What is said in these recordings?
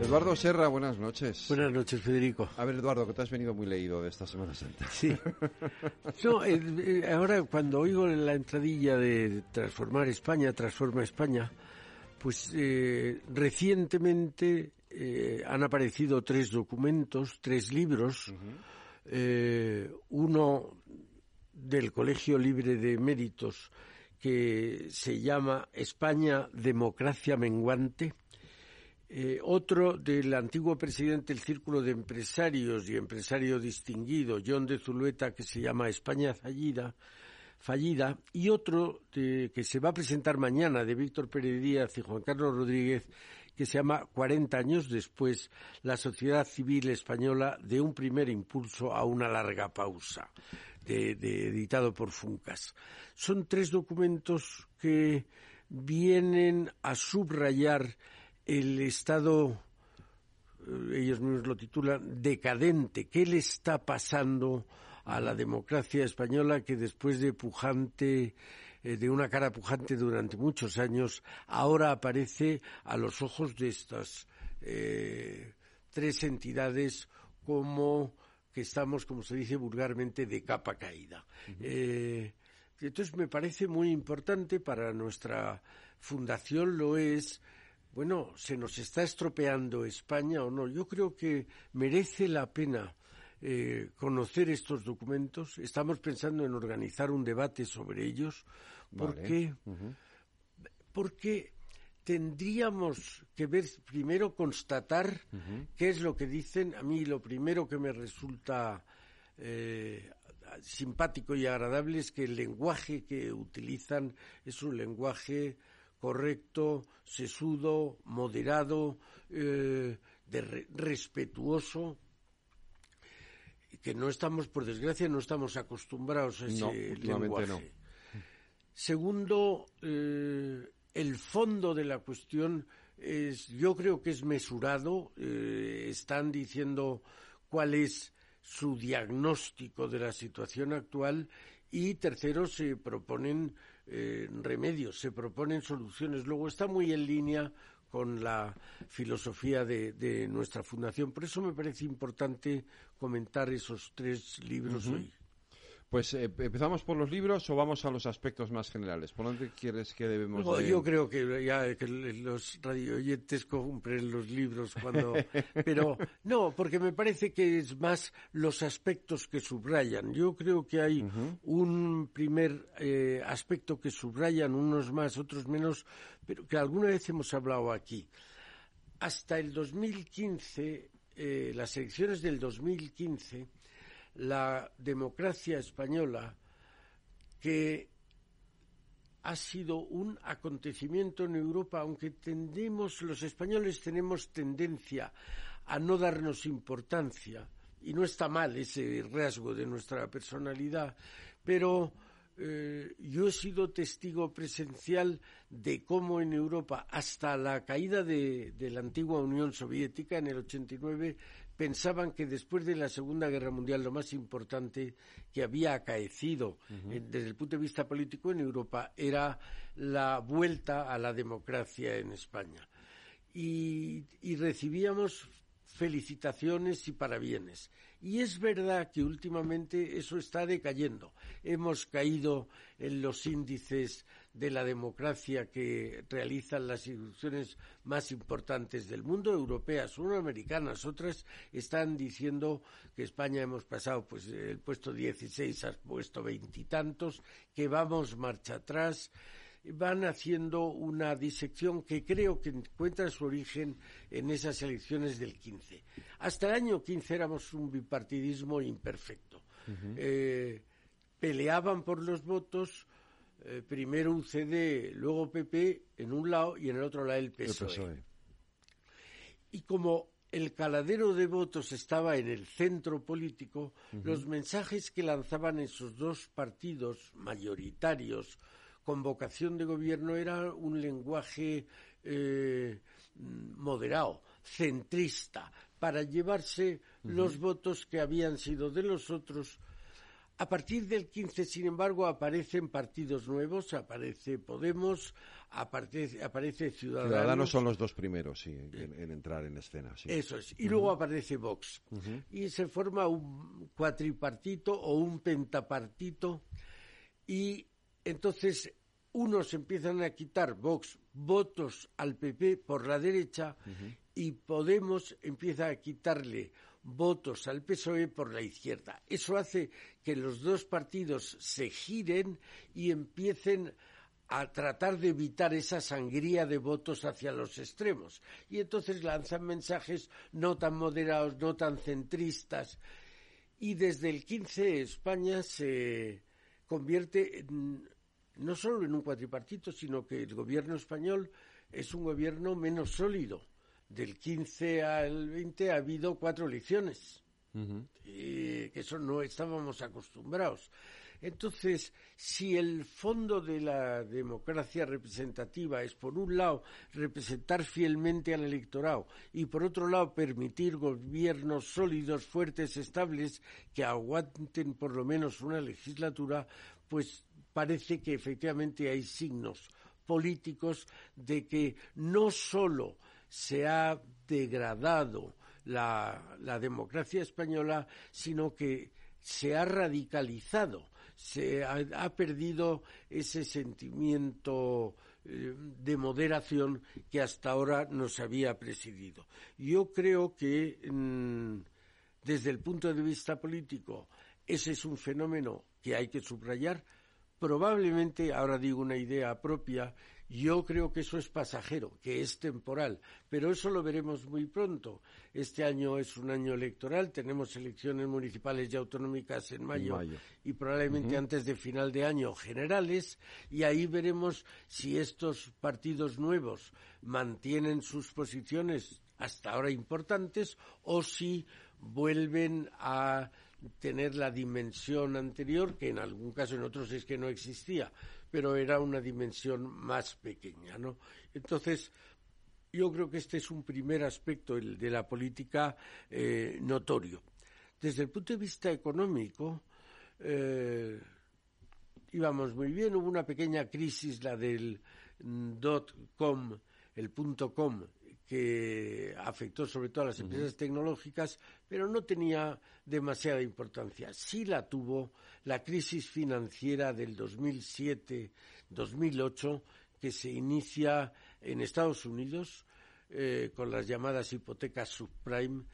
Eduardo Serra, buenas noches. Buenas noches, Federico. A ver, Eduardo, que te has venido muy leído de esta Semana Santa. Sí. No, eh, eh, ahora cuando oigo la entradilla de Transformar España, Transforma España, pues eh, recientemente han aparecido tres documentos, tres libros. uno del Colegio Libre de Méritos que se llama España, Democracia Menguante eh, otro del antiguo presidente del Círculo de Empresarios y empresario distinguido, John de Zulueta, que se llama España fallida, fallida y otro que se va a presentar mañana de Víctor Pérez Díaz y Juan Carlos Rodríguez, que se llama 40 años después, la sociedad civil española de un primer impulso a una larga pausa, de, editado por Funcas. Son tres documentos que vienen a subrayar el Estado, eh, ellos mismos lo titulan, decadente. ¿Qué le está pasando a la democracia española que después de pujante, eh, de una cara pujante durante muchos años, ahora aparece a los ojos de estas eh, tres entidades como que estamos, como se dice vulgarmente, de capa caída. entonces me parece muy importante para nuestra fundación, lo es, bueno, ¿se nos está estropeando España o no? Yo creo que merece la pena eh, conocer estos documentos. Estamos pensando en organizar un debate sobre ellos. porque Porque tendríamos que ver, primero constatar qué es lo que dicen. A mí lo primero que me resulta eh, simpático y agradable es que el lenguaje que utilizan es un lenguaje correcto, sesudo, moderado, eh, respetuoso, que no estamos, por desgracia, no estamos acostumbrados a ese lenguaje. Segundo, eh, el fondo de la cuestión es, yo creo que es mesurado. Eh, están diciendo cuál es su diagnóstico de la situación actual y tercero se proponen eh, remedios, se proponen soluciones. Luego está muy en línea con la filosofía de, nuestra fundación. Por eso me parece importante comentar esos tres libros hoy. Pues eh, empezamos por los libros o vamos a los aspectos más generales. ¿Por dónde quieres que debemos Yo creo que ya que los radioyentes compren los libros cuando... Pero no, porque me parece que es más los aspectos que subrayan. Yo creo que hay un primer eh, aspecto que subrayan, unos más, otros menos, pero que alguna vez hemos hablado aquí. Hasta el 2015, eh, las elecciones del 2015 la democracia española que ha sido un acontecimiento en Europa, aunque tendemos, los españoles tenemos tendencia a no darnos importancia, y no está mal ese rasgo de nuestra personalidad, pero eh, yo he sido testigo presencial de cómo en Europa, hasta la caída de, de la antigua Unión Soviética en el 89, pensaban que después de la Segunda Guerra Mundial lo más importante que había acaecido desde el punto de vista político en Europa era la vuelta a la democracia en España. Y, y recibíamos felicitaciones y parabienes. Y es verdad que últimamente eso está decayendo. Hemos caído en los índices de la democracia que realizan las instituciones más importantes del mundo, europeas, uno americanas, otras están diciendo que España hemos pasado pues el puesto 16 al puesto veintitantos, que vamos marcha atrás van haciendo una disección que creo que encuentra su origen en esas elecciones del 15. Hasta el año 15 éramos un bipartidismo imperfecto. Eh, peleaban por los votos eh, primero UCD, luego PP en un lado y en el otro lado el PSOE. E. Y como el caladero de votos estaba en el centro político, los mensajes que lanzaban esos dos partidos mayoritarios con vocación de gobierno era un lenguaje eh, moderado, centrista, para llevarse los votos que habían sido de los otros a partir del 15, sin embargo, aparecen partidos nuevos, aparece Podemos, aparece, aparece Ciudadanos. Ciudadanos son los dos primeros, sí, en, entrar en escena. Sí. Eso es. Y luego aparece Vox. Y se forma un cuatripartito o un pentapartito. Y entonces unos empiezan a quitar Vox votos al PP por la derecha y Podemos empieza a quitarle votos al PSOE por la izquierda. Eso hace que los dos partidos se giren y empiecen a tratar de evitar esa sangría de votos hacia los extremos. Y entonces lanzan mensajes no tan moderados, no tan centristas. Y desde el 15 España se convierte no solo en un cuatripartito, sino que el gobierno español es un gobierno menos sólido. Del 15 al 20 ha habido cuatro elecciones, que eso no estábamos acostumbrados. Entonces, si el fondo de la democracia representativa es, por un lado, representar fielmente al electorado y, por otro lado, permitir gobiernos sólidos, fuertes, estables, que aguanten por lo menos una legislatura, pues parece que efectivamente hay signos políticos de que no solo se ha degradado la, democracia española, sino que se ha radicalizado, se ha, perdido ese sentimiento eh, de moderación que hasta ahora nos había presidido. Yo creo que mm, desde el punto de vista político ese es un fenómeno que hay que subrayar. Probablemente, ahora digo una idea propia, yo creo que eso es pasajero, que es temporal, pero eso lo veremos muy pronto. Este año es un año electoral, tenemos elecciones municipales y autonómicas en mayo, y probablemente antes de final de año generales, y ahí veremos si estos partidos nuevos mantienen sus posiciones hasta ahora importantes o si vuelven a tener la dimensión anterior, que en algún caso en otros es que no existía, pero era una dimensión más pequeña, ¿no? Entonces, yo creo que este es un primer aspecto el de la política eh, notorio. Desde el punto de vista económico, eh, íbamos muy bien, hubo una pequeña crisis, la del dot com, el punto com, que afectó sobre todo a las empresas tecnológicas, pero no tenía demasiada importancia. Sí la tuvo la crisis financiera del 2007-2008, que se inicia en Estados Unidos eh, con las llamadas hipotecas subprime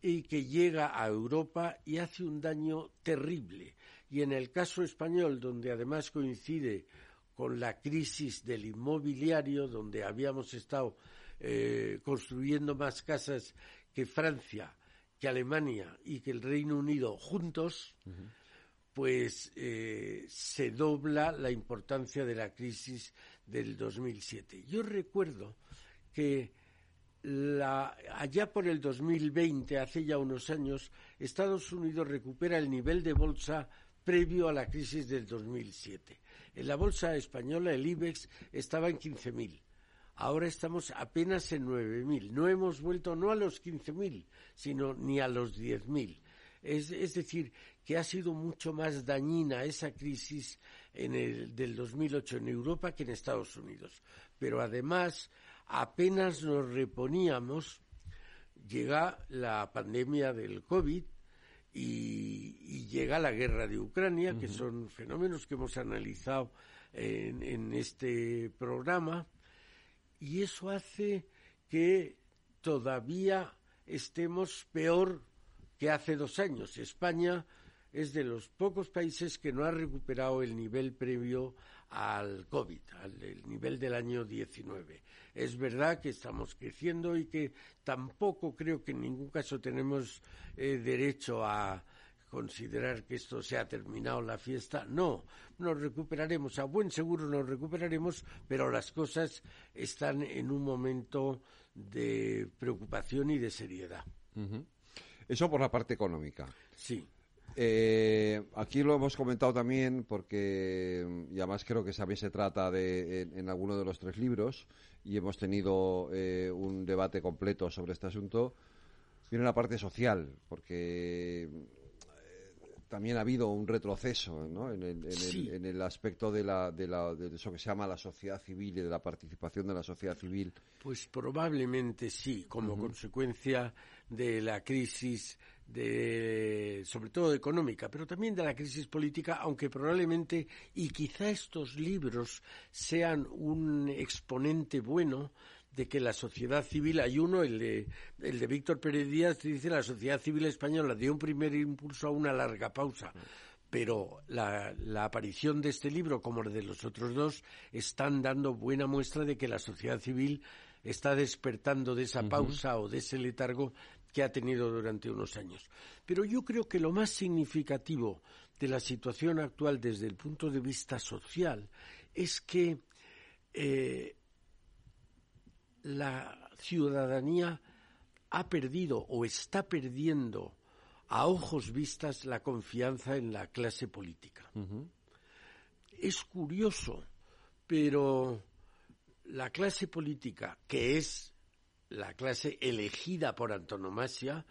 y que llega a Europa y hace un daño terrible. Y en el caso español, donde además coincide con la crisis del inmobiliario, donde habíamos estado eh, construyendo más casas que Francia, que Alemania y que el Reino Unido juntos, pues eh, se dobla la importancia de la crisis del 2007. Yo recuerdo que la, allá por el 2020, hace ya unos años, Estados Unidos recupera el nivel de bolsa previo a la crisis del 2007. En la bolsa española, el IBEX estaba en 15.000 Ahora estamos apenas en 9.000. No hemos vuelto no a los 15.000, sino ni a los 10.000. Es, es decir, que ha sido mucho más dañina esa crisis en el, del 2008 en Europa que en Estados Unidos. Pero además, apenas nos reponíamos, llega la pandemia del COVID y, llega la guerra de Ucrania, que son fenómenos que hemos analizado en, en este programa y eso hace que todavía estemos peor que hace dos años. España es de los pocos países que no ha recuperado el nivel previo al COVID, al el nivel del año 19. Es verdad que estamos creciendo y que tampoco creo que en ningún caso tenemos eh, derecho a considerar que esto se ha terminado la fiesta. No, nos recuperaremos, a buen seguro nos recuperaremos, pero las cosas están en un momento de preocupación y de seriedad. Eso por la parte económica. Sí. Eh, aquí lo hemos comentado también porque, y además creo que también se trata de, en, alguno de los tres libros, y hemos tenido eh, un debate completo sobre este asunto, viene la parte social, porque también ha habido un retroceso ¿no? en, el, aspecto de, la, de, la, de eso que se llama la sociedad civil y de la participación de la sociedad civil. Pues probablemente sí, como consecuencia de la crisis de, sobre todo económica, pero también de la crisis política, aunque probablemente, y quizá estos libros sean un exponente bueno de que la sociedad civil, hay uno, el de, el de Víctor Pérez Díaz, dice la sociedad civil española dio un primer impulso a una larga pausa pero la, la, aparición de este libro, como el de los otros dos, están dando buena muestra de que la sociedad civil está despertando de esa pausa o de ese letargo que ha tenido durante unos años. Pero yo creo que lo más significativo de la situación actual desde el punto de vista social es que eh, la ciudadanía ha perdido o está perdiendo a ojos vistas la confianza en la clase política. Es curioso, pero la clase política, que es la clase elegida por antonomasia,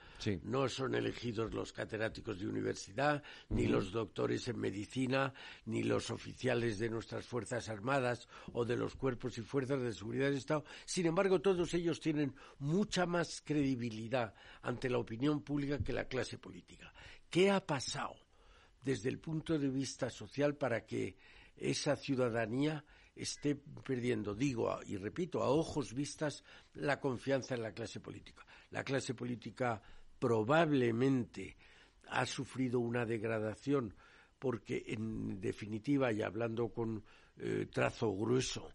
no son elegidos los catedráticos de universidad, ni los doctores en medicina, ni los oficiales de nuestras Fuerzas Armadas o de los cuerpos y fuerzas de seguridad del Estado. Sin embargo, todos ellos tienen mucha más credibilidad ante la opinión pública que la clase política. ¿Qué ha pasado desde el punto de vista social para que esa ciudadanía esté perdiendo, digo y repito, a ojos vistas, la confianza en la clase política. La clase política probablemente ha sufrido una degradación porque, en definitiva, y hablando con eh, trazo grueso,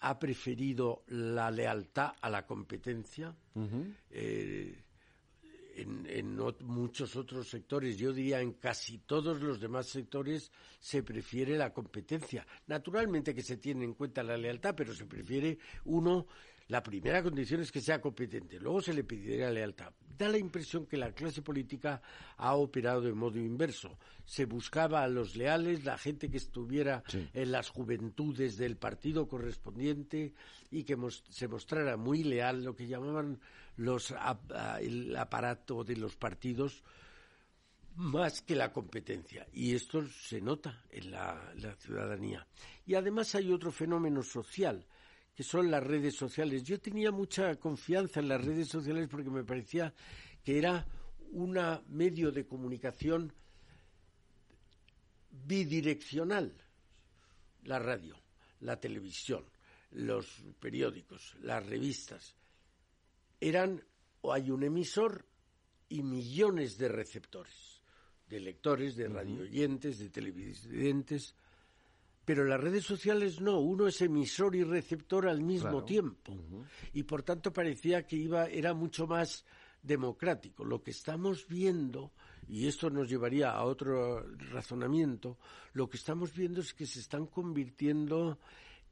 ha preferido la lealtad a la competencia en, muchos otros sectores, yo diría en casi todos los demás sectores, se prefiere la competencia. Naturalmente que se tiene en cuenta la lealtad, pero se prefiere uno la primera condición es que sea competente, luego se le pediría lealtad. Da la impresión que la clase política ha operado de modo inverso. Se buscaba a los leales, la gente que estuviera en las juventudes del partido correspondiente y que se mostrara muy leal, lo que llamaban los, el aparato de los partidos, más que la competencia. Y esto se nota en la ciudadanía. Y además hay otro fenómeno social que son las redes sociales. Yo tenía mucha confianza en las redes sociales porque me parecía que era un medio de comunicación bidireccional. La radio, la televisión, los periódicos, las revistas. Eran o hay un emisor y millones de receptores, de lectores, de radio oyentes, de televidentes. Pero las redes sociales no, uno es emisor y receptor al mismo tiempo. Y por tanto parecía que iba, era mucho más democrático. Lo que estamos viendo, y esto nos llevaría a otro razonamiento, lo que estamos viendo es que se están convirtiendo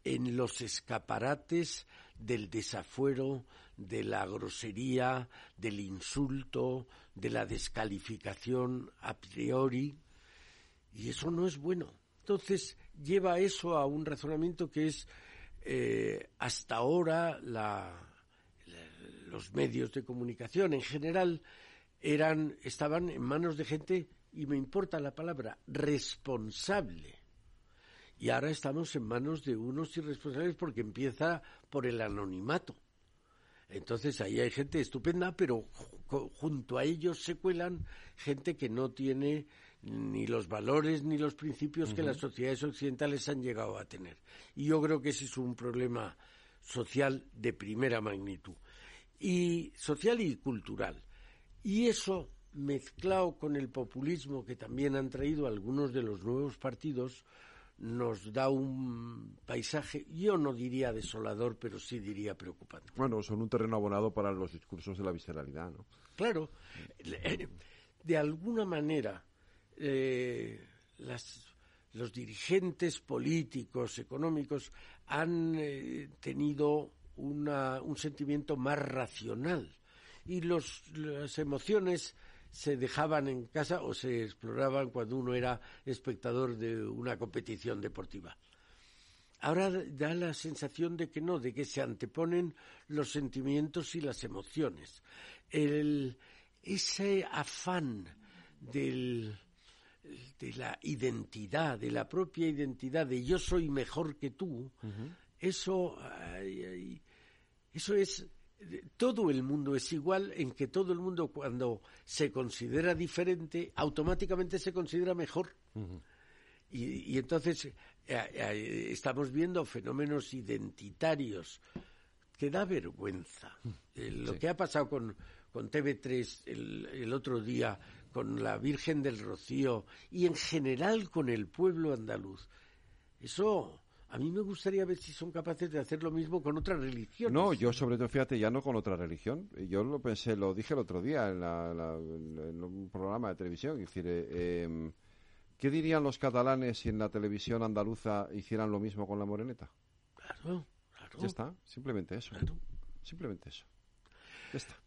en los escaparates del desafuero, de la grosería, del insulto, de la descalificación a priori, y eso no es bueno. Entonces, lleva eso a un razonamiento que es eh, hasta ahora los medios de comunicación en general eran estaban en manos de gente y me importa la palabra responsable. Y ahora estamos en manos de unos irresponsables porque empieza por el anonimato. Entonces ahí hay gente estupenda pero junto a ellos se cuelan gente que no tiene ni los valores ni los principios que las sociedades occidentales han llegado a tener. Y yo creo que ese es un problema social de primera magnitud. Y social y cultural. Y eso, mezclado con el populismo que también han traído algunos de los nuevos partidos, nos da un paisaje, yo no diría desolador, pero sí diría preocupante. Bueno, son un terreno abonado para los discursos de la visceralidad, ¿no? Claro de alguna manera eh, los dirigentes políticos, económicos, han eh, tenido un sentimiento más racional y los, las emociones se dejaban en casa o se exploraban cuando uno era espectador de una competición deportiva. Ahora da la sensación de que no, de que se anteponen los sentimientos y las emociones. El, ese afán del, de la identidad, de la propia identidad, de yo soy mejor que tú, eso, eso es, todo el mundo es igual en que todo el mundo cuando se considera diferente, automáticamente se considera mejor. y, entonces eh, eh, estamos viendo fenómenos identitarios que da vergüenza. Eh, lo que ha pasado con, con TV3 el, el otro día, con la Virgen del Rocío y en general con el pueblo andaluz. Eso a mí me gustaría ver si son capaces de hacer lo mismo con otras religiones. No, yo sobre todo, fíjate, ya no con otra religión. Yo lo pensé, lo dije el otro día en, un programa de televisión. Es decir, eh, em, ¿qué dirían los catalanes si en la televisión andaluza hicieran lo mismo con la moreneta? Claro, claro. Ya está, simplemente eso. Simplemente eso.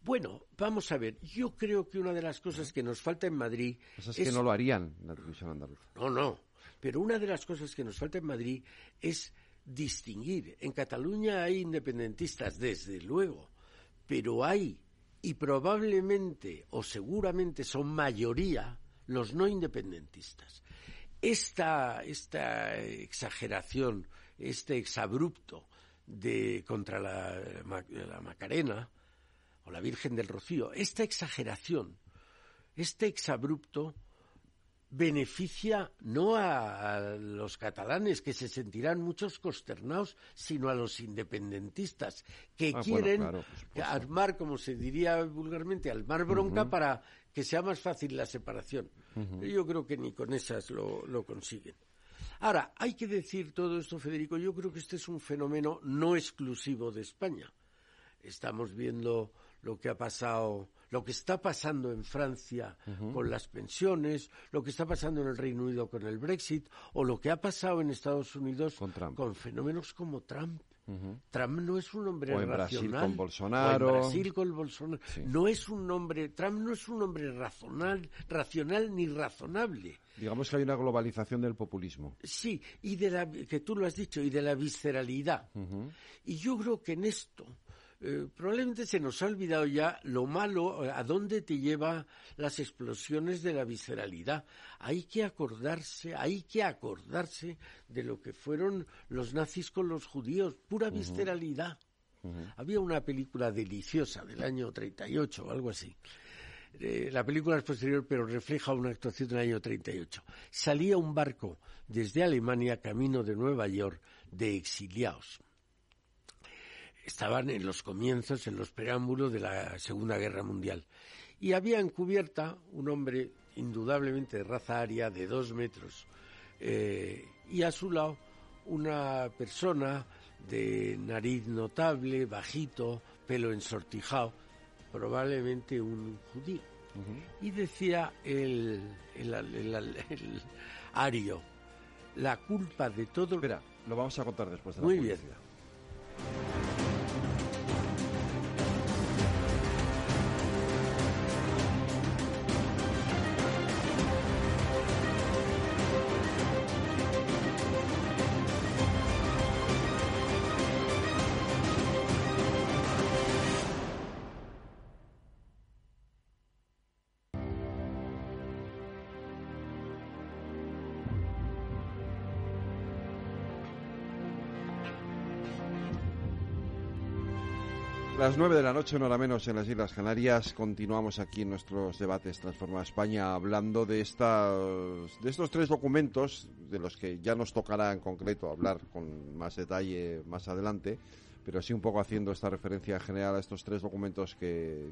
Bueno, vamos a ver. Yo creo que una de las cosas que nos falta en Madrid pues es, que no lo harían en la televisión andaluza. No, no. Pero una de las cosas que nos falta en Madrid es distinguir. En Cataluña hay independentistas, desde luego, pero hay y probablemente o seguramente son mayoría los no independentistas. Esta, esta exageración, este exabrupto de contra la, la Macarena, o la Virgen del Rocío, esta exageración, este exabrupto, beneficia no a, los catalanes, que se sentirán muchos consternados, sino a los independentistas, que ah, quieren armar, como se diría vulgarmente, armar bronca para que sea más fácil la separación. Yo creo que ni con esas lo, lo consiguen. Ahora, hay que decir todo esto, Federico, yo creo que este es un fenómeno no exclusivo de España. Estamos viendo lo que ha pasado, lo que está pasando en Francia con las pensiones, lo que está pasando en el Reino Unido con el Brexit, o lo que ha pasado en Estados Unidos con, fenómenos como Trump. Trump no es un hombre o en racional. Brasil con Bolsonaro. en Brasil con Bolsonaro. No es un hombre, Trump no es un hombre racional, racional ni razonable. Digamos que hay una globalización del populismo. Sí, y de la, que tú lo has dicho, y de la visceralidad. Y yo creo que en esto, eh, probablemente se nos ha olvidado ya lo malo, a dónde te lleva las explosiones de la visceralidad. Hay que acordarse, hay que acordarse de lo que fueron los nazis con los judíos, pura visceralidad. Había una película deliciosa del año 38 o algo así. Eh, la película es posterior, pero refleja una actuación del año 38. Salía un barco desde Alemania camino de Nueva York de exiliados estaban en los comienzos, en los preámbulos de la Segunda Guerra Mundial. Y había en cubierta un hombre indudablemente de raza aria de dos metros eh, y a su lado una persona de nariz notable, bajito, pelo ensortijado, probablemente un judío. Y decía el, el, ario, la culpa de todo... Espera, lo vamos a contar después de la Muy bien. Las nueve de la noche, una hora menos en las Islas Canarias, continuamos aquí en nuestros debates Transforma España hablando de, estas, de estos tres documentos, de los que ya nos tocará en concreto hablar con más detalle más adelante, pero sí un poco haciendo esta referencia general a estos tres documentos que,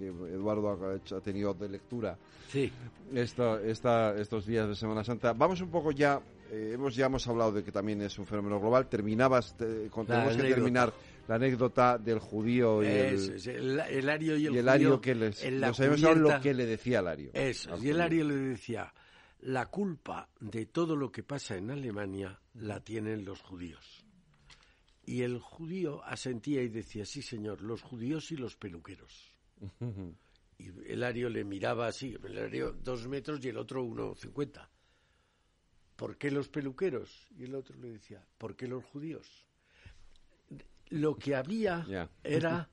Eduardo ha, tenido de lectura sí. estos días de Semana Santa. Vamos un poco ya, eh, hemos ya hemos hablado de que también es un fenómeno global. Terminabas, tenemos que terminar la anécdota del judío y el, el, y el, judío, que les, no sabemos lo que le decía Lario. Eso, y el Ario le decía, la culpa de todo lo que pasa en Alemania la tienen los judíos. Y el judío asentía y decía, sí señor, los judíos y los peluqueros. y el Ario le miraba así, el Ario dos metros y el otro uno cincuenta. ¿Por qué los peluqueros? Y el otro le decía, ¿por qué los judíos? Lo que había era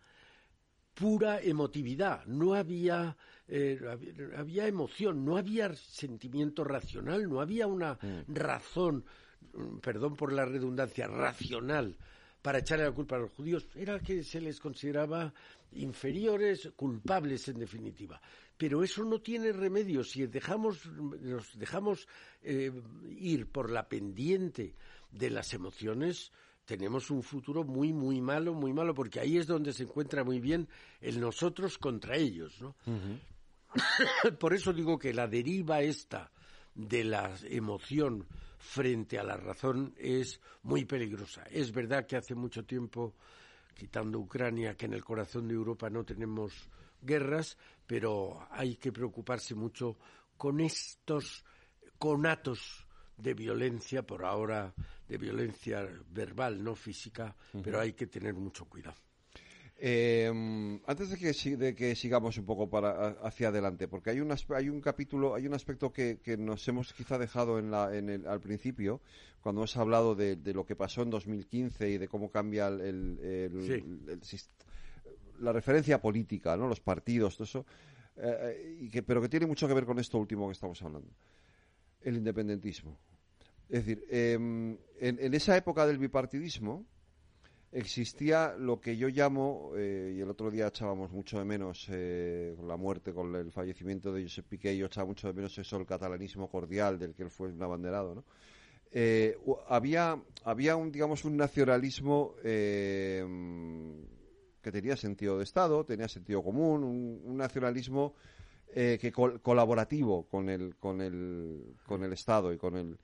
pura emotividad, no había, eh, había emoción, no había sentimiento racional, no había una mm. razón, mm, perdón por la redundancia, racional para echarle la culpa a los judíos, era que se les consideraba inferiores, culpables en definitiva. Pero eso no tiene remedio. Si dejamos, nos dejamos eh, ir por la pendiente de las emociones, tenemos un futuro muy, muy malo, muy malo, porque ahí es donde se encuentra muy bien el nosotros contra ellos, ¿no? Por eso digo que la deriva esta de la emoción frente a la razón es muy peligrosa. Es verdad que hace mucho tiempo, quitando Ucrania, que en el corazón de Europa no tenemos guerras, pero hay que preocuparse mucho con estos conatos de violencia, por ahora de violencia verbal, no física, pero hay que tener mucho cuidado. Eh, antes de que, de que, sigamos un poco para, hacia adelante, porque hay un, hay un capítulo, hay un aspecto que, nos hemos quizá dejado en la, en el, al principio, cuando hemos hablado de, lo que pasó en 2015 y de cómo cambia el, la referencia política, ¿no? los partidos, todo eso, eh, eh, y que, pero que tiene mucho que ver con esto último que estamos hablando, el independentismo. Es decir, em, en, esa época del bipartidismo existía lo que yo llamo, eh, y el otro día echábamos mucho de menos eh, con la muerte, con el fallecimiento de Josep Piqué, yo echaba mucho de menos eso, el catalanismo cordial del que él fue un abanderado, ¿no? Eh, había, había un, digamos, un nacionalismo em, que tenía sentido de Estado, tenía sentido común, un, nacionalismo que colaborativo con el, con el, con el Estado y con el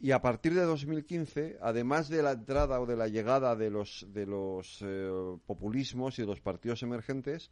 y a partir de 2015, además de la entrada o de la llegada de los, de los eh, populismos y de los partidos emergentes,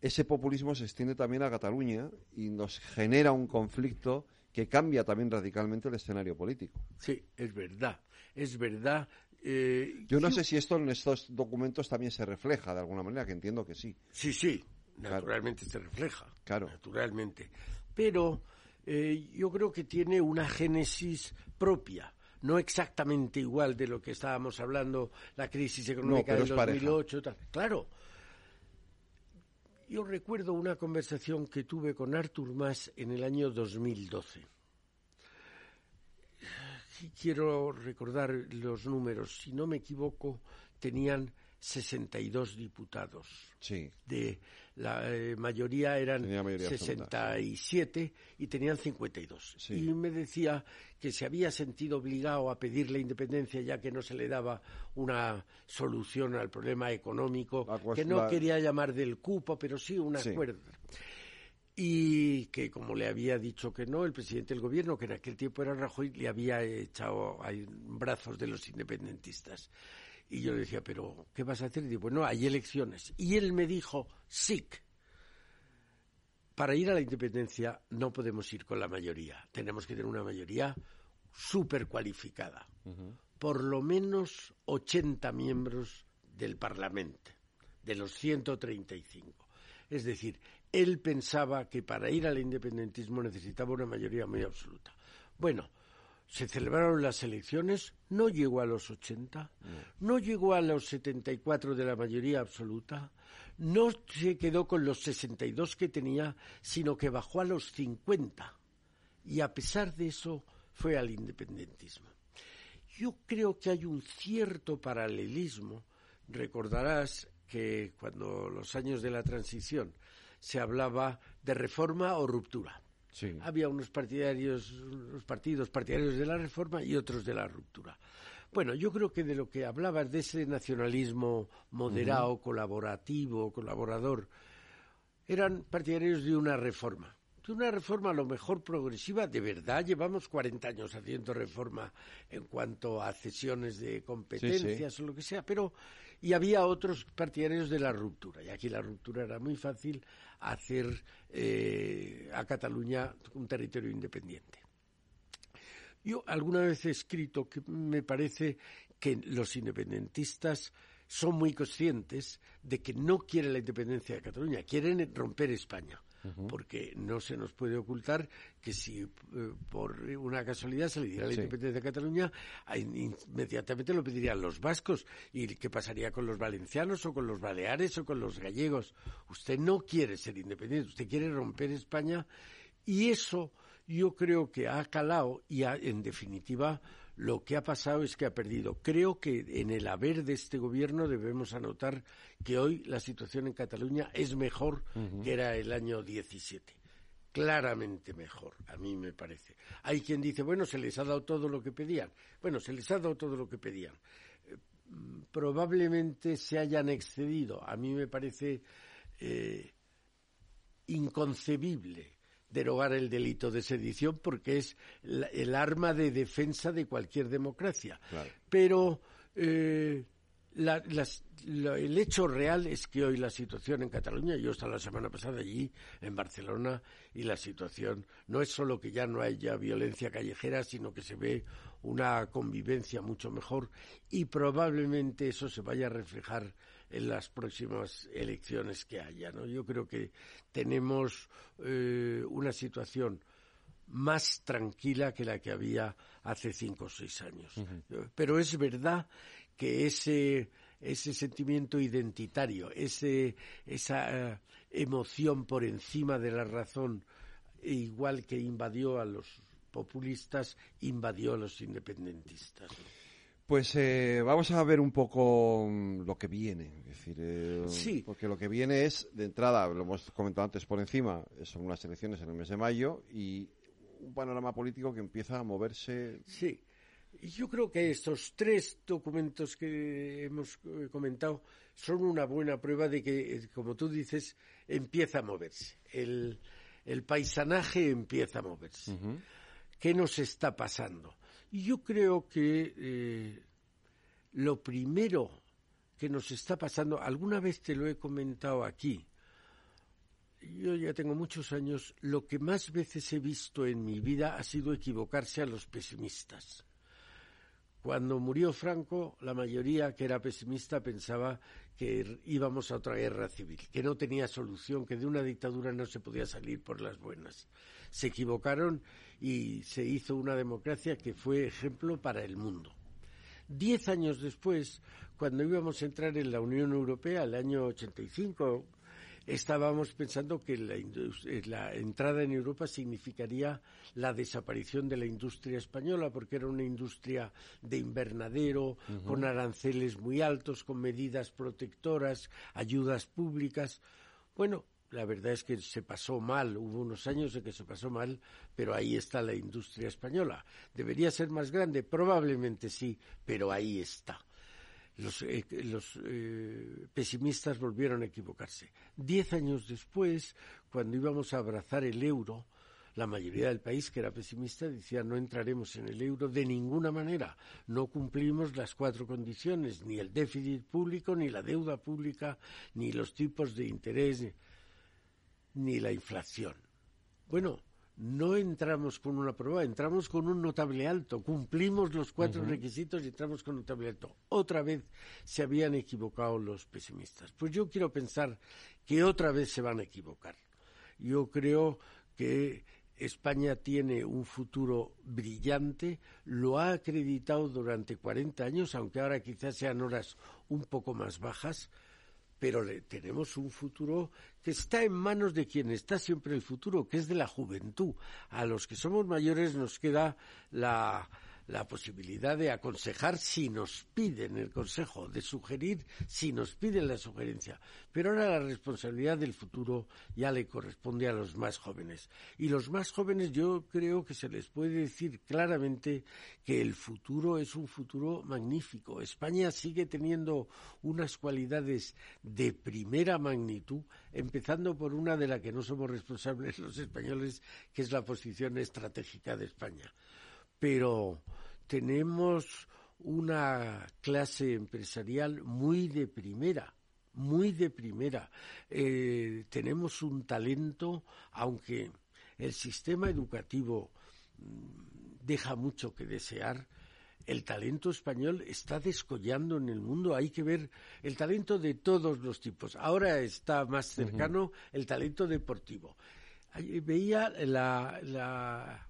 ese populismo se extiende también a Cataluña y nos genera un conflicto que cambia también radicalmente el escenario político. Sí, es verdad, es verdad. Eh, yo no sé si esto en estos documentos también se refleja de alguna manera, que entiendo que sí. Sí, sí, naturalmente se refleja. Claro. Naturalmente. Pero eh, yo creo que tiene una génesis propia no exactamente igual de lo que estábamos hablando, la crisis económica del 2008. Tal. Claro. Yo recuerdo una conversación que tuve con Artur Mas en el año 2012. Quiero recordar los números. Si no me equivoco, tenían 62 diputados. Sí. De la eh, mayoría eran 67 y tenían 52. Y me decía que se había sentido obligado a pedir la independencia ya que no se le daba una solución al problema económico, que no quería llamar del cupo, pero sí un acuerdo. Y que, como le había dicho que no, el presidente del gobierno, que en aquel tiempo era Rajoy, le había echado a brazos de los independentistas. Y yo le decía, pero ¿qué vas a hacer? Y digo, bueno, hay elecciones. Y él me dijo, sí, para ir a la independencia no podemos ir con la mayoría. Tenemos que tener una mayoría súper cualificada. Por lo menos 80 miembros del Parlamento, de los 135. Es decir, él pensaba que para ir al independentismo necesitaba una mayoría muy absoluta. Bueno, se celebraron las elecciones, no llegó a los 80, no llegó a los 74 de la mayoría absoluta, no se quedó con los 62 que tenía, sino que bajó a los 50. Y a pesar de eso fue al independentismo. Yo creo que hay un cierto paralelismo. Recordarás que cuando los años de la transición se hablaba de reforma o ruptura. Había unos partidarios, unos partidos partidarios de la reforma y otros de la ruptura. Bueno, yo creo que de lo que hablabas, de ese nacionalismo moderado, colaborativo, colaborador, eran partidarios de una reforma. De una reforma a lo mejor progresiva, de verdad, llevamos 40 años haciendo reforma en cuanto a cesiones de competencias o lo que sea, pero y había otros partidarios de la ruptura. Y aquí la ruptura era muy fácil hacer eh, a Cataluña un territorio independiente. Yo alguna vez he escrito que me parece que los independentistas son muy conscientes de que no quieren la independencia de Cataluña, quieren romper España porque no se nos puede ocultar que si eh, por una casualidad se le diera la independencia de Cataluña, inmediatamente lo pedirían los vascos. ¿Y qué pasaría con los valencianos o con los baleares o con los gallegos? Usted no quiere ser independiente, usted quiere romper España y eso yo creo que ha calado y en definitiva lo que ha pasado es que ha perdido. Creo que en el haber de este gobierno debemos anotar que hoy la situación en Cataluña es mejor que era el año 17 claramente mejor, a mí me parece. Hay quien dice, bueno, se les ha dado todo lo que pedían. Bueno, se les ha dado todo lo que pedían. Eh, probablemente se hayan excedido. A mí me parece eh, inconcebible derogar el delito de sedición porque es el arma de defensa de cualquier democracia. Pero eh, el hecho real es que hoy la situación en Cataluña, yo estaba la semana pasada allí en Barcelona y la situación no es solo que ya no haya violencia callejera, sino que se ve una convivencia mucho mejor y probablemente eso se vaya a reflejar en las próximas elecciones que haya. ¿no? Yo creo que tenemos eh, una situación más tranquila que la que había hace cinco o seis años. Pero es verdad que ese, ese sentimiento identitario, ese, esa eh, emoción por encima de la razón, igual que invadió a los populistas, invadió a los independentistas. Pues eh, vamos a ver un poco mm, lo que viene. Es decir, eh, sí. Porque lo que viene es, de entrada, lo hemos comentado antes por encima, son unas elecciones en el mes de mayo y un panorama político que empieza a moverse. Sí. Yo creo que estos tres documentos que hemos eh, comentado son una buena prueba de que, como tú dices, empieza a moverse. El, el paisanaje empieza a moverse. ¿Qué nos está pasando? Yo creo que eh, lo primero que nos está pasando, alguna vez te lo he comentado aquí, yo ya tengo muchos años, lo que más veces he visto en mi vida ha sido equivocarse a los pesimistas. Cuando murió Franco, la mayoría que era pesimista pensaba que íbamos a otra guerra civil, que no tenía solución, que de una dictadura no se podía salir por las buenas. Se equivocaron y se hizo una democracia que fue ejemplo para el mundo. Diez años después, cuando íbamos a entrar en la Unión Europea, el año 85, estábamos pensando que eh, la, entrada en Europa significaría la desaparición de la industria española, porque era una industria de invernadero, con aranceles muy altos, con medidas protectoras, ayudas públicas. Bueno, la verdad es que se pasó mal, hubo unos años en que se pasó mal, pero ahí está la industria española. ¿Debería ser más grande? Probablemente sí, pero ahí está los, eh, eh, pesimistas volvieron a equivocarse. Diez años después, cuando íbamos a abrazar el euro, la mayoría del país que era pesimista decía no entraremos en el euro de ninguna manera, no cumplimos las cuatro condiciones, ni el déficit público, ni la deuda pública, ni los tipos de interés, ni la inflación. Bueno, no entramos con una prueba, entramos con un notable alto, cumplimos los cuatro requisitos y entramos con un notable alto. Otra vez se habían equivocado los pesimistas. Pues yo quiero pensar que otra vez se van a equivocar. Yo creo que España tiene un futuro brillante, lo ha acreditado durante 40 años, aunque ahora quizás sean horas un poco más bajas, pero tenemos un futuro que está en manos de quien está siempre el futuro, que es de la juventud. A los que somos mayores nos queda la, la posibilidad de aconsejar si nos piden el consejo, de sugerir si nos piden la sugerencia. Pero ahora la responsabilidad del futuro ya le corresponde a los más jóvenes. Y los más jóvenes yo creo que se les puede decir claramente que el futuro es un futuro magnífico. España sigue teniendo unas cualidades de primera magnitud, empezando por una de la que no somos responsables los españoles, que es la posición estratégica de España pero tenemos una clase empresarial muy de primera, muy de primera. Eh, tenemos un talento, aunque el sistema educativo mm, deja mucho que desear, el talento español está descollando en el mundo. Hay que ver el talento de todos los tipos. Ahora está más cercano el talento deportivo. Veía la,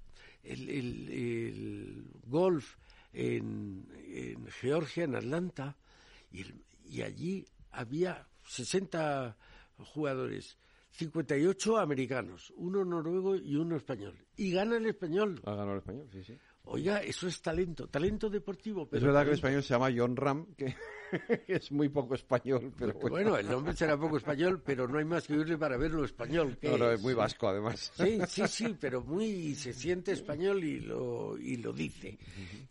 el, golf en, Georgia, en Atlanta, y, y allí había 60 jugadores. 58 americanos, uno noruego y uno español. Y gana el español. Ha ganado el español, sí, sí. Oiga, eso es talento, talento deportivo. Pero es verdad que el español se llama John Ram, que es muy poco español, pero bueno. el nombre será poco español, pero no hay más que oírle para verlo español. Que no, es muy vasco, además. Sí, sí, sí, pero muy se siente español y lo y lo dice.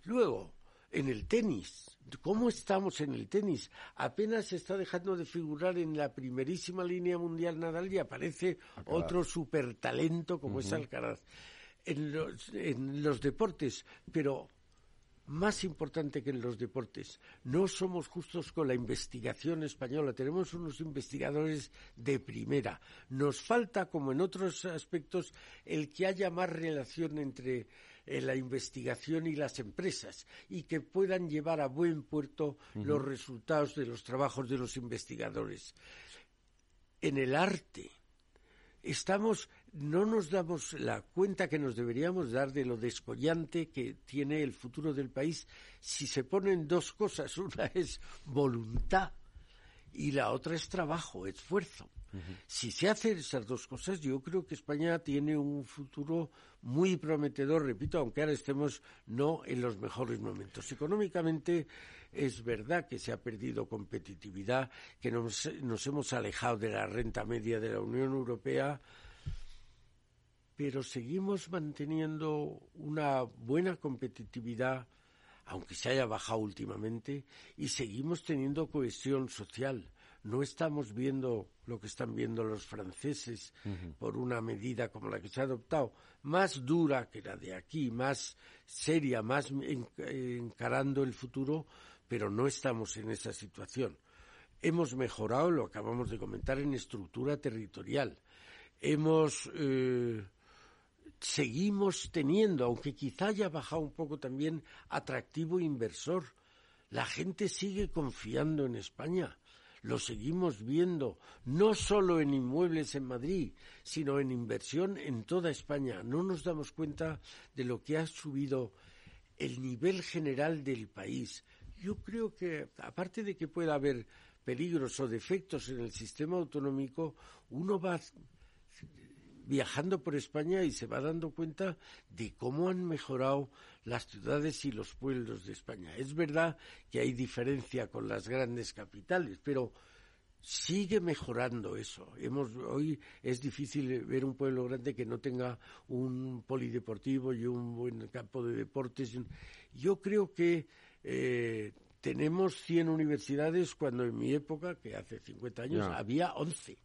Luego, en el tenis, ¿cómo estamos en el tenis? Apenas se está dejando de figurar en la primerísima línea mundial Nadal y aparece otro super talento como es Alcaraz en los, en los deportes, pero más importante que en los deportes. No somos justos con la investigación española. Tenemos unos investigadores de primera. Nos falta, como en otros aspectos, el que haya más relación entre eh, la investigación y las empresas y que puedan llevar a buen puerto los resultados de los trabajos de los investigadores. En el arte, estamos no nos damos la cuenta que nos deberíamos dar de lo descollante que tiene el futuro del país si se ponen dos cosas. Una es voluntad y la otra es trabajo, esfuerzo. Si se hacen esas dos cosas, yo creo que España tiene un futuro muy prometedor, repito, aunque ahora estemos no en los mejores momentos. Económicamente es verdad que se ha perdido competitividad, que nos, nos hemos alejado de la renta media de la Unión Europea, pero seguimos manteniendo una buena competitividad, aunque se haya bajado últimamente, y seguimos teniendo cohesión social. No estamos viendo lo que están viendo los franceses por una medida como la que se ha adoptado, más dura que la de aquí, más seria, más encarando el futuro, pero no estamos en esa situación. Hemos mejorado, lo acabamos de comentar, en estructura territorial. Hemos eh, seguimos teniendo, aunque quizá haya bajado un poco también, atractivo inversor. La gente sigue confiando en España. Lo seguimos viendo, no solo en inmuebles en Madrid, sino en inversión en toda España. No nos damos cuenta de lo que ha subido el nivel general del país. Yo creo que, aparte de que pueda haber peligros o defectos en el sistema autonómico, uno va viajando por España y se va dando cuenta de cómo han mejorado las ciudades y los pueblos de España. Es verdad que hay diferencia con las grandes capitales, pero sigue mejorando eso. Hemos, hoy es difícil ver un pueblo grande que no tenga un polideportivo y un buen campo de deportes. Yo creo que eh, tenemos 100 universidades cuando en mi época, que hace 50 años, había 11.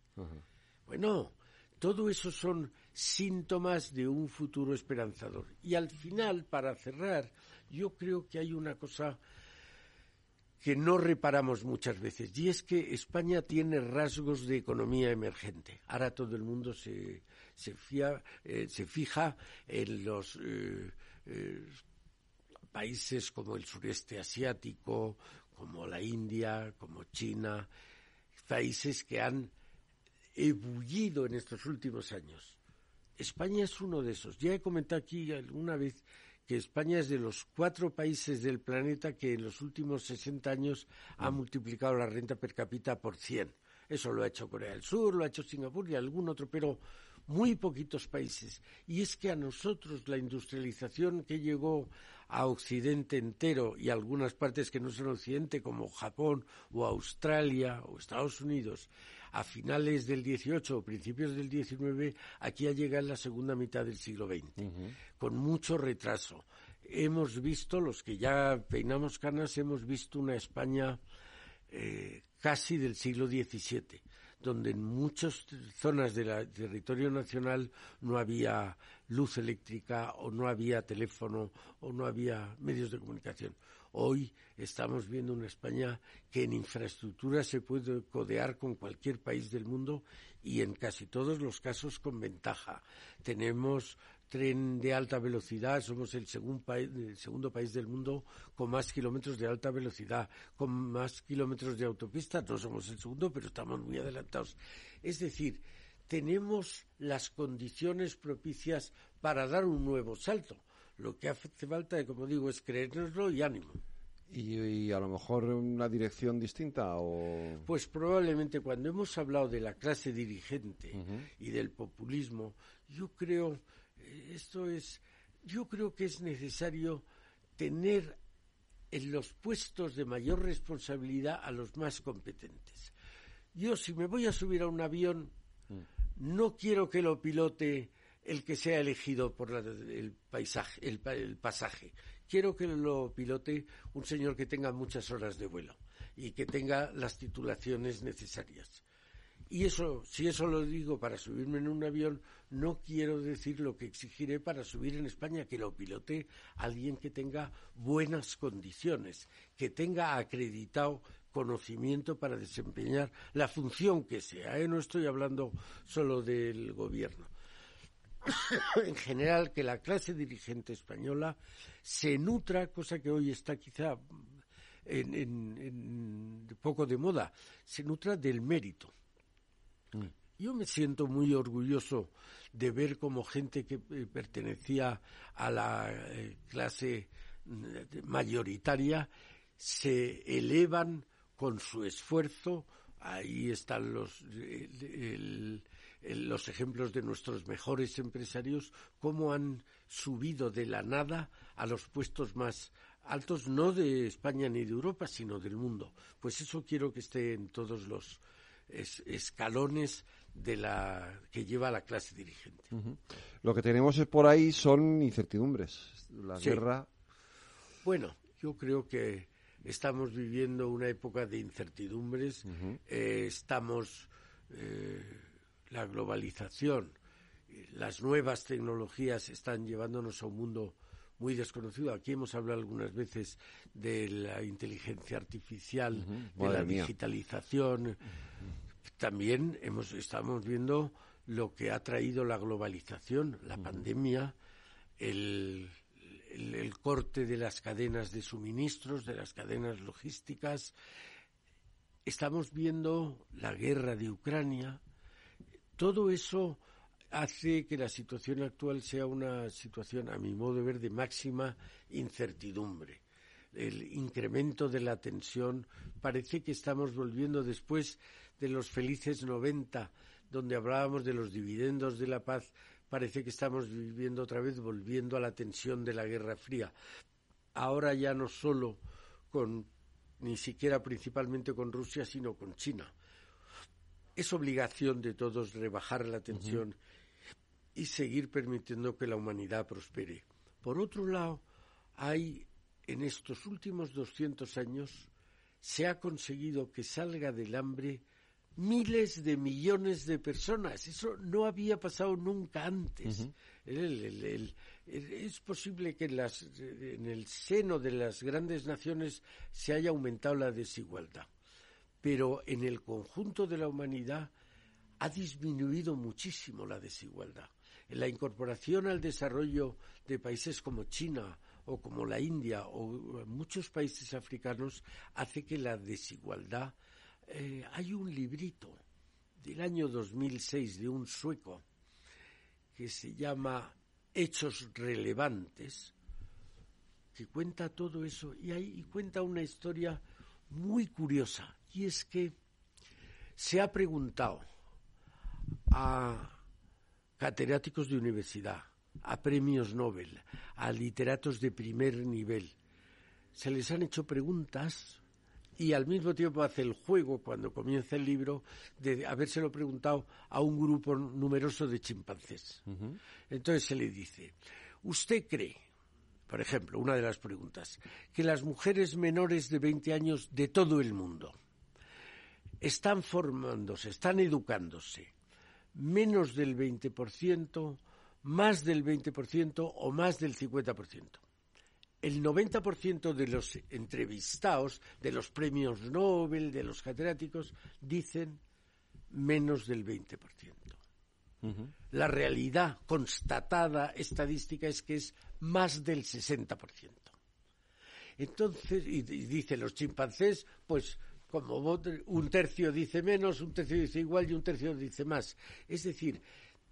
Bueno, todo eso son síntomas de un futuro esperanzador. Y al final, para cerrar, yo creo que hay una cosa que no reparamos muchas veces, y es que España tiene rasgos de economía emergente. Ahora todo el mundo se, se, eh, fija en los eh, eh, países como el sureste asiático, como la India, como China, países que han ebullido en estos últimos años. España es uno de esos. Ya he comentado aquí alguna vez que España es de los cuatro países del planeta que en los últimos 60 años ha mm. multiplicado la renta per cápita por 100. Eso lo ha hecho Corea del Sur, lo ha hecho Singapur y algún otro, pero muy poquitos países. Y es que a nosotros la industrialización que llegó a Occidente entero y algunas partes que no son Occidente, como Japón o Australia o Estados Unidos, a finales del XVIII o principios del XIX, aquí ha llegado en la segunda mitad del siglo XX, con mucho retraso. Hemos visto, los que ya peinamos canas, hemos visto una España eh, casi del siglo XVII, donde en muchas zonas del territorio nacional no había luz eléctrica o no había teléfono o no había medios de comunicación. Hoy estamos viendo una España que en infraestructura se puede codear con cualquier país del mundo y en casi todos los casos con ventaja. Tenemos tren de alta velocidad, somos el, el segundo país del mundo con más kilómetros de alta velocidad, con más kilómetros de autopista, no somos el segundo, pero estamos muy adelantados. Es decir, tenemos las condiciones propicias para dar un nuevo salto. Lo que hace falta, como digo, es creérnoslo y ánimo. ¿Y, a lo mejor una dirección distinta? O... Pues probablemente cuando hemos hablado de la clase dirigente y del populismo, yo creo, eh, esto es, yo creo que es necesario tener en los puestos de mayor responsabilidad a los más competentes. Yo si me voy a subir a un avión, no quiero que lo pilote el que sea elegido por el paisaje, el, pasaje. Quiero que lo pilote un señor que tenga muchas horas de vuelo y que tenga las titulaciones necesarias. Y eso, si eso lo digo para subirme en un avión, no quiero decir lo que exigiré para subir en España, que lo pilote alguien que tenga buenas condiciones, que tenga acreditado conocimiento para desempeñar la función que sea. ¿eh? No estoy hablando solo del gobierno. en general, que la clase dirigente española se nutra, cosa que hoy está quizá en, poco de moda, se nutra del mérito. Mm. Yo me siento muy orgulloso de ver como gente que eh, pertenecía a la eh, clase mm, mayoritaria se elevan con su esfuerzo. Ahí están los, los ejemplos de nuestros mejores empresarios, cómo han subido de la nada a los puestos más altos, no de España ni de Europa, sino del mundo. Pues eso quiero que esté en todos los escalones de la que lleva la clase dirigente. Lo que tenemos es por ahí son incertidumbres. La guerra. Bueno, yo creo que estamos viviendo una época de incertidumbres, eh, estamos eh, la globalización, las nuevas tecnologías están llevándonos a un mundo muy desconocido. Aquí hemos hablado algunas veces de la inteligencia artificial, de la digitalización. También hemos, estamos viendo lo que ha traído la globalización, la pandemia, el el, corte de las cadenas de suministros, de las cadenas logísticas. Estamos viendo la guerra de Ucrania. Todo eso hace que la situación actual sea una situación, a mi modo de ver, de máxima incertidumbre. El incremento de la tensión parece que estamos volviendo después de los felices 90, donde hablábamos de los dividendos de la paz, parece que estamos viviendo otra vez, volviendo a la tensión de la Guerra Fría. Ahora ya no solo con, ni siquiera principalmente con Rusia, sino con China. Es obligación de todos rebajar la tensión y seguir permitiendo que la humanidad prospere. Por otro lado, hay en estos últimos 200 años se ha conseguido que salga del hambre miles de millones de personas. Eso no había pasado nunca antes. es posible que en, el seno de las grandes naciones se haya aumentado la desigualdad, pero en el conjunto de la humanidad ha disminuido muchísimo la desigualdad. La incorporación al desarrollo de países como China o como la India o muchos países africanos hace que la desigualdad eh, hay un librito del año 2006 de un sueco que se llama Hechos Relevantes, que cuenta todo eso y, ahí cuenta una historia muy curiosa, y es que se ha preguntado a catedráticos de universidad, a premios Nobel, a literatos de primer nivel, se les han hecho preguntas y al mismo tiempo hace el juego, cuando comienza el libro, de habérselo preguntado a un grupo numeroso de chimpancés. Entonces se le dice, ¿usted cree, por ejemplo, una de las preguntas, que las mujeres menores de 20 años de todo el mundo están formándose, están educándose menos del 20%, más del 20% o más del 50%? el 90% de los entrevistados, de los premios Nobel, de los catedráticos, dicen menos del 20%. La realidad constatada estadística es que es más del 60%. Entonces, y, dice los chimpancés, pues como un tercio dice menos, un tercio dice igual y un tercio dice más. Es decir,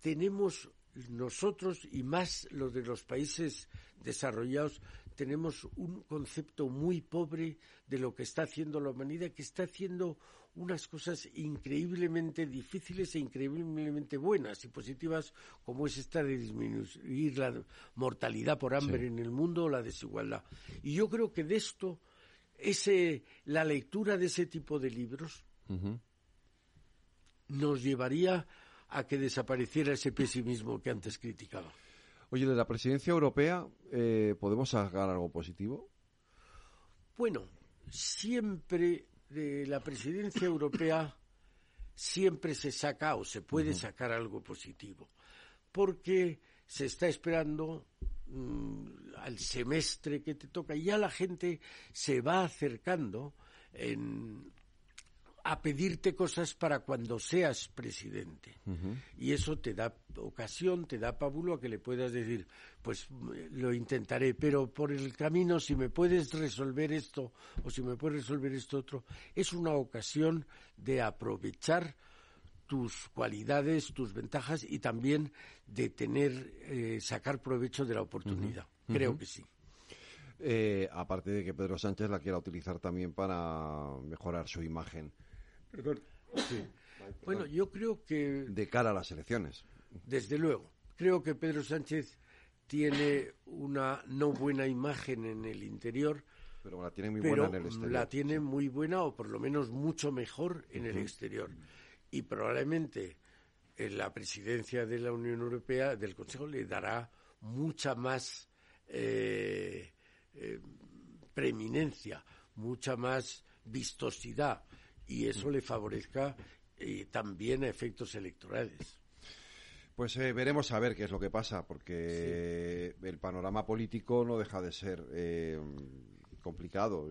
tenemos nosotros y más los de los países desarrollados tenemos un concepto muy pobre de lo que está haciendo la humanidad, que está haciendo unas cosas increíblemente difíciles e increíblemente buenas y positivas, como es esta de disminuir la mortalidad por hambre en el mundo o la desigualdad. Y yo creo que de esto, ese, la lectura de ese tipo de libros nos llevaría a que desapareciera ese pesimismo que antes criticaba. Oye, de la presidencia europea, eh, ¿podemos sacar algo positivo? Bueno, siempre de la presidencia europea siempre se saca o se puede sacar algo positivo, porque se está esperando al semestre que te toca y ya la gente se va acercando en, a pedirte cosas para cuando seas presidente. Y eso te da ocasión, te da pábulo a que le puedas decir, pues lo intentaré, pero por el camino si me puedes resolver esto o si me puedes resolver esto otro, es una ocasión de aprovechar tus cualidades, tus ventajas y también de tener, eh, sacar provecho de la oportunidad. Creo que sí. Eh, aparte de que Pedro Sánchez la quiera utilizar también para mejorar su imagen bueno, yo creo que... De cara a las elecciones. Desde luego. Creo que Pedro Sánchez tiene una no buena imagen en el interior. Pero la tiene muy buena en el exterior. La tiene muy buena o por lo menos mucho mejor en el exterior. Y probablemente en la presidencia de la Unión Europea, del Consejo, le dará mucha más eh, eh, preeminencia, mucha más vistosidad y eso le favorezca eh, también a efectos electorales. Pues eh, veremos a ver qué es lo que pasa, porque el panorama político no deja de ser eh, complicado.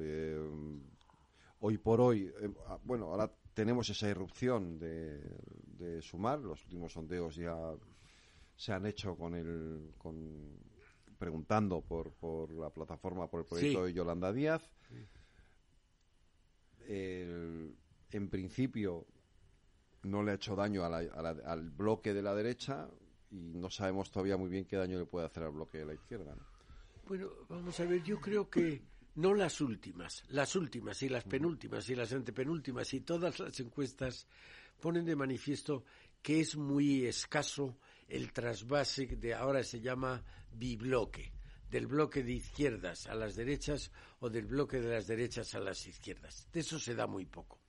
hoy por hoy, ah, bueno, ahora tenemos esa irrupción de, sumar, los últimos sondeos ya se han hecho con el, con, preguntando por, por la plataforma, por el proyecto de Yolanda Díaz. El, en principio no le ha hecho daño al bloque de la derecha y no sabemos todavía muy bien qué daño le puede hacer al bloque de la izquierda. Bueno, vamos a ver, yo creo que no las últimas, las últimas y las penúltimas y las antepenúltimas y todas las encuestas ponen de manifiesto que es muy escaso el trasvase de ahora se llama bibloque, del bloque de izquierdas a las derechas o del bloque de las derechas a las izquierdas. De eso se da muy poco.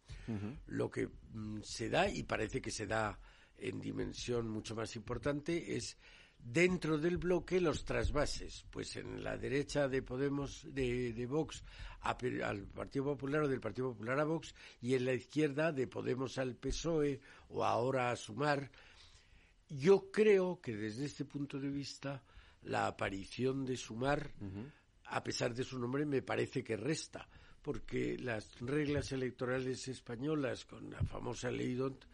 Lo que mm, se da, y parece que se da en dimensión mucho más importante, es dentro del bloque los trasvases. Pues en la derecha de Podemos, de, de Vox al Partido Popular o del Partido Popular a Vox, y en la izquierda de Podemos al PSOE o ahora a Sumar. Yo creo que desde este punto de vista la aparición de Sumar, a pesar de su nombre, me parece que resta porque las reglas electorales españolas con la famosa ley DONT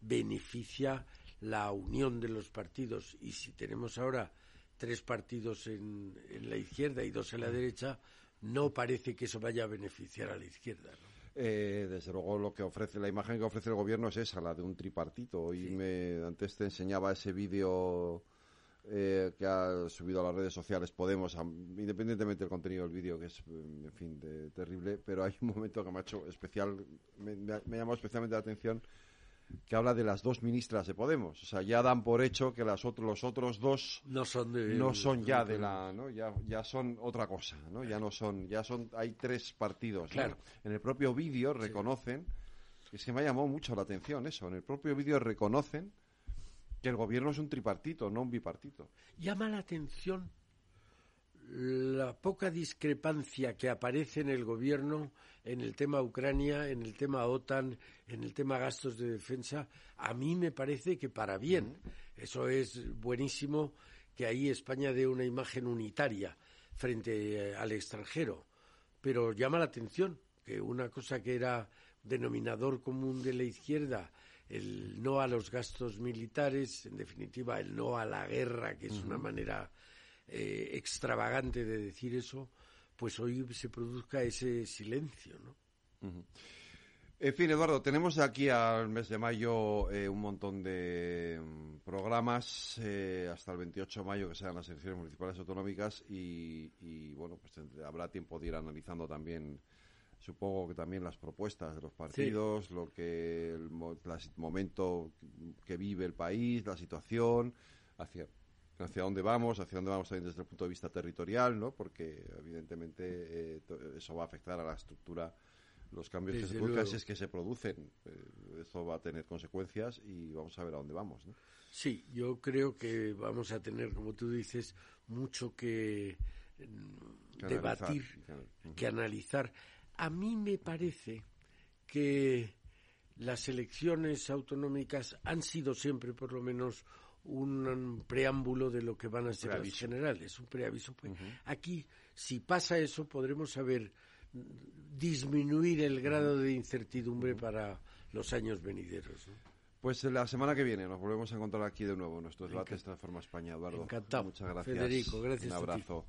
beneficia la unión de los partidos y si tenemos ahora tres partidos en, la izquierda y dos en la derecha, no parece que eso vaya a beneficiar a la izquierda. Eh, desde luego lo que ofrece la imagen que ofrece el gobierno es esa, la de un tripartito. Hoy me antes te enseñaba ese vídeo eh, que ha subido a las redes sociales Podemos, independientemente del contenido del vídeo, que es, en fin, terrible, pero hay un momento que me ha hecho especial, me, me, ha llamado especialmente la atención, que habla de las dos ministras de Podemos. O sea, ya dan por hecho que las otros, los otros dos no son, no son ya de la, ¿no? Ya, ya son otra cosa, ¿no? Ya no son, ya son, hay tres partidos. Claro. En el propio vídeo reconocen, que se me ha llamado mucho la atención eso, en el propio vídeo reconocen que el gobierno es un tripartito, no un bipartito. Llama la atención la poca discrepancia que aparece en el gobierno en el tema Ucrania, en el tema OTAN, en el tema gastos de defensa, a mí me parece que para bien. Eso es buenísimo que ahí España dé una imagen unitaria. frente eh, al extranjero. Pero llama la atención que una cosa que era denominador común de la izquierda, el no a los gastos militares, en definitiva, el no a la guerra, que es una manera eh, extravagante de decir eso, pues hoy se produzca ese silencio, ¿no? En fin, Eduardo, tenemos aquí al mes de mayo eh, un montón de mm, programas eh, hasta el 28 de mayo que sean las elecciones municipales autonómicas y, bueno, pues habrá tiempo de ir analizando también, supongo que también las propuestas de los partidos, lo que el momento que vive el país, la situación, hacia hacia dónde vamos, hacia dónde vamos también desde el punto de vista territorial, ¿no? Porque evidentemente eh, eso va a afectar a la estructura los cambios que se produzcan, si es que se producen, eh, eso va a tener consecuencias y vamos a ver a dónde vamos. ¿no? Sí, yo creo que vamos a tener, como tú dices, mucho que, mm, debatir, que analizar. A mí me parece que las elecciones autonómicas han sido siempre, por lo menos, un preámbulo de lo que van a ser las generales, un preaviso. Pues. Aquí, si pasa eso, podremos saber disminuir el grado de incertidumbre para los años venideros. Pues la semana que viene nos volvemos a encontrar aquí de nuevo en nuestros debates Transforma España, Eduardo. Encantado. Muchas gracias. Federico, gracias. Un abrazo.